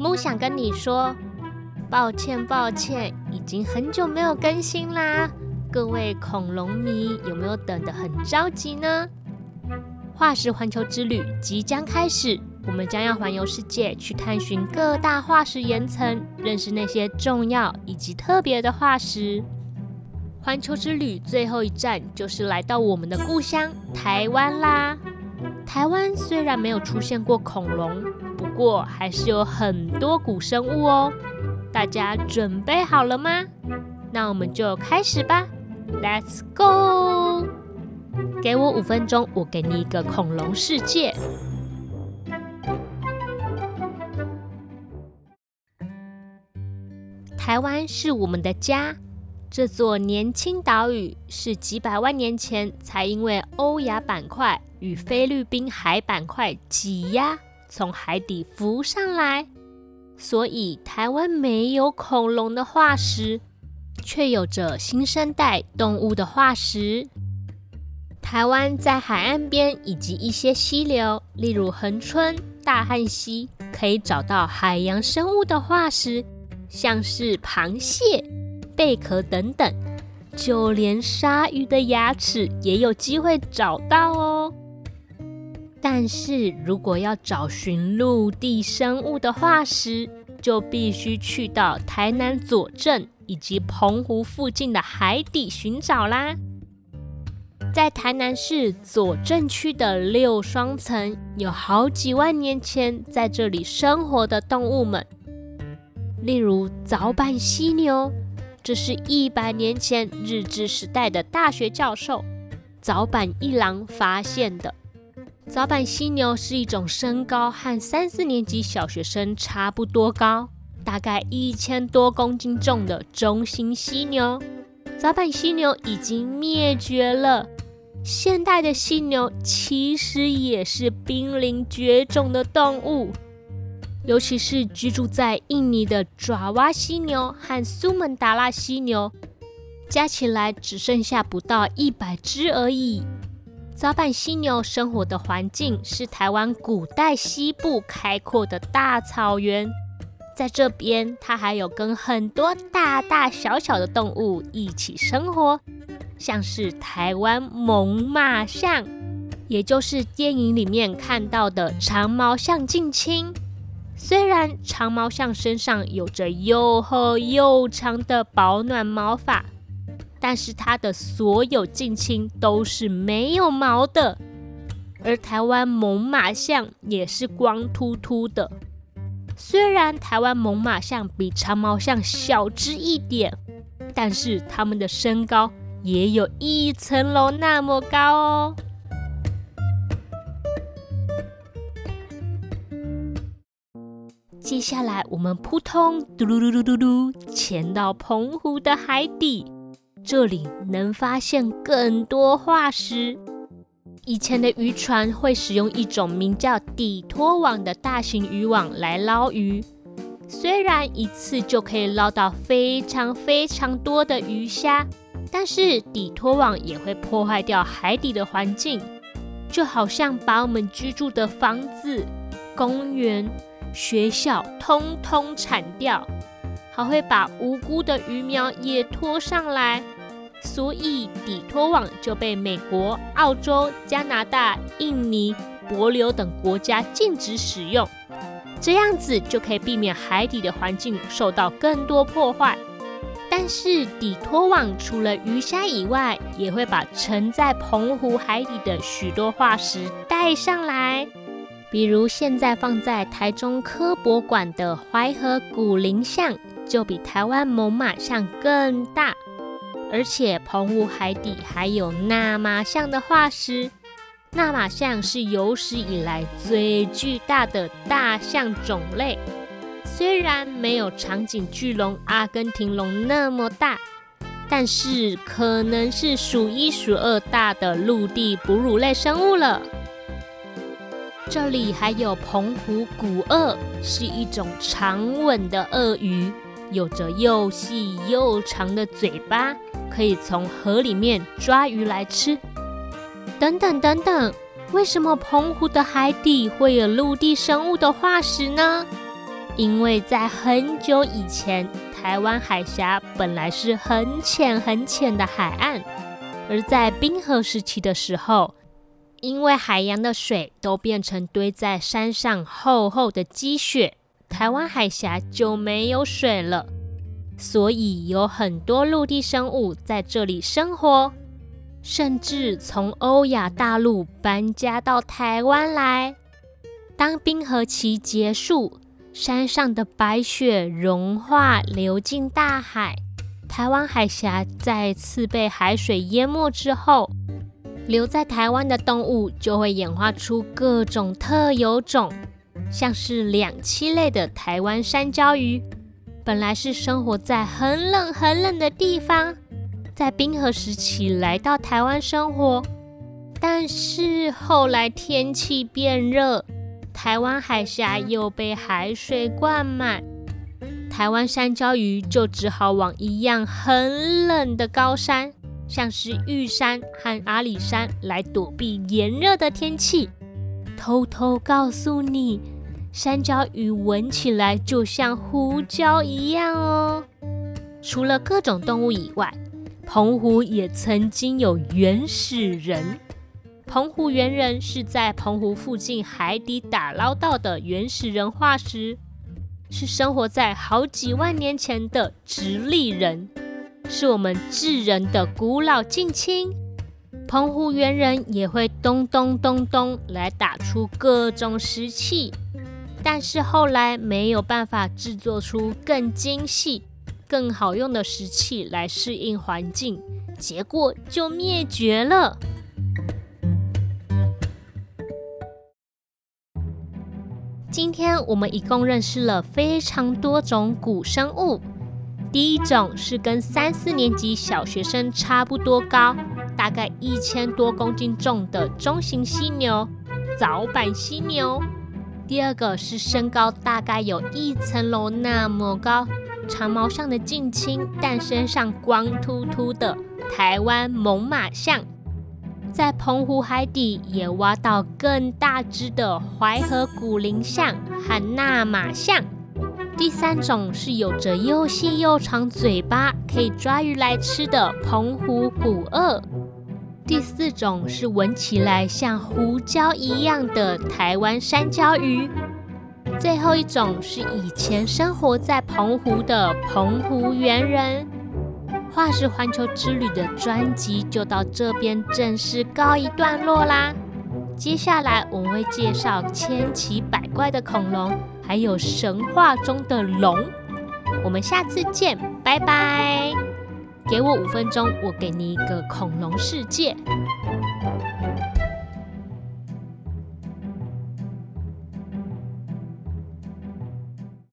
木想跟你说，抱歉抱歉，已经很久没有更新啦。各位恐龙迷有没有等得很着急呢？化石环球之旅即将开始，我们将要环游世界，去探寻各大化石岩层，认识那些重要以及特别的化石。环球之旅最后一站就是来到我们的故乡台湾啦。台湾虽然没有出现过恐龙，不过还是有很多古生物哦。大家准备好了吗？那我们就开始吧。Let's go！给我五分钟，我给你一个恐龙世界。台湾是我们的家，这座年轻岛屿是几百万年前才因为欧亚板块与菲律宾海板块挤压，从海底浮上来，所以台湾没有恐龙的化石。却有着新生代动物的化石。台湾在海岸边以及一些溪流，例如恒春、大汉溪，可以找到海洋生物的化石，像是螃蟹、贝壳等等。就连鲨鱼的牙齿也有机会找到哦。但是如果要找寻陆地生物的化石，就必须去到台南左镇。以及澎湖附近的海底寻找啦。在台南市左镇区的六双层，有好几万年前在这里生活的动物们，例如早坂犀牛，这是一百年前日治时代的大学教授早坂一郎发现的。早版犀牛是一种身高和三四年级小学生差不多高。大概一千多公斤重的中型犀牛，早版犀牛已经灭绝了。现代的犀牛其实也是濒临绝种的动物，尤其是居住在印尼的爪哇犀牛和苏门答腊犀牛，加起来只剩下不到一百只而已。早版犀牛生活的环境是台湾古代西部开阔的大草原。在这边，它还有跟很多大大小小的动物一起生活，像是台湾猛犸象，也就是电影里面看到的长毛象近亲。虽然长毛象身上有着又厚又长的保暖毛发，但是它的所有近亲都是没有毛的，而台湾猛犸象也是光秃秃的。虽然台湾猛犸象比长毛象小只一点，但是它们的身高也有一层楼那么高哦。接下来，我们扑通嘟噜噜噜噜噜潜到澎湖的海底，这里能发现更多化石。以前的渔船会使用一种名叫底拖网的大型渔网来捞鱼，虽然一次就可以捞到非常非常多的鱼虾，但是底拖网也会破坏掉海底的环境，就好像把我们居住的房子、公园、学校通通铲掉，还会把无辜的鱼苗也拖上来。所以底拖网就被美国、澳洲、加拿大、印尼、帛琉等国家禁止使用，这样子就可以避免海底的环境受到更多破坏。但是底拖网除了鱼虾以外，也会把沉在澎湖海底的许多化石带上来，比如现在放在台中科博馆的淮河古灵象，就比台湾猛犸象更大。而且澎湖海底还有纳马象的化石，纳马象是有史以来最巨大的大象种类。虽然没有长颈巨龙、阿根廷龙那么大，但是可能是数一数二大的陆地哺乳类生物了。这里还有澎湖古鳄，是一种长吻的鳄鱼，有着又细又长的嘴巴。可以从河里面抓鱼来吃，等等等等。为什么澎湖的海底会有陆地生物的化石呢？因为在很久以前，台湾海峡本来是很浅很浅的海岸，而在冰河时期的时候，因为海洋的水都变成堆在山上厚厚的积雪，台湾海峡就没有水了，所以有很多陆地生物在这里生活。甚至从欧亚大陆搬家到台湾来。当冰河期结束，山上的白雪融化流进大海，台湾海峡再次被海水淹没之后，留在台湾的动物就会演化出各种特有种，像是两栖类的台湾山椒鱼，本来是生活在很冷很冷的地方。在冰河时期来到台湾生活，但是后来天气变热，台湾海峡又被海水灌满，台湾山椒鱼就只好往一样很冷的高山，像是玉山和阿里山来躲避炎热的天气。偷偷告诉你，山椒鱼闻起来就像胡椒一样哦。除了各种动物以外，澎湖也曾经有原始人。澎湖猿人是在澎湖附近海底打捞到的原始人化石，是生活在好几万年前的直立人，是我们智人的古老近亲。澎湖猿人也会咚咚咚咚来打出各种石器，但是后来没有办法制作出更精细。更好用的石器来适应环境，结果就灭绝了。今天我们一共认识了非常多种古生物。第一种是跟三四年级小学生差不多高，大概一千多公斤重的中型犀牛——早版犀牛。第二个是身高大概有一层楼那么高。长毛象的近亲，但身上光秃秃的台湾猛犸象，在澎湖海底也挖到更大只的淮河古林象和纳马象。第三种是有着又细又长嘴巴，可以抓鱼来吃的澎湖古鳄。第四种是闻起来像胡椒一样的台湾山椒鱼。最后一种是以前生活在澎湖的澎湖猿人。化石环球之旅的专辑就到这边正式告一段落啦。接下来我们会介绍千奇百怪的恐龙，还有神话中的龙。我们下次见，拜拜。给我五分钟，我给你一个恐龙世界。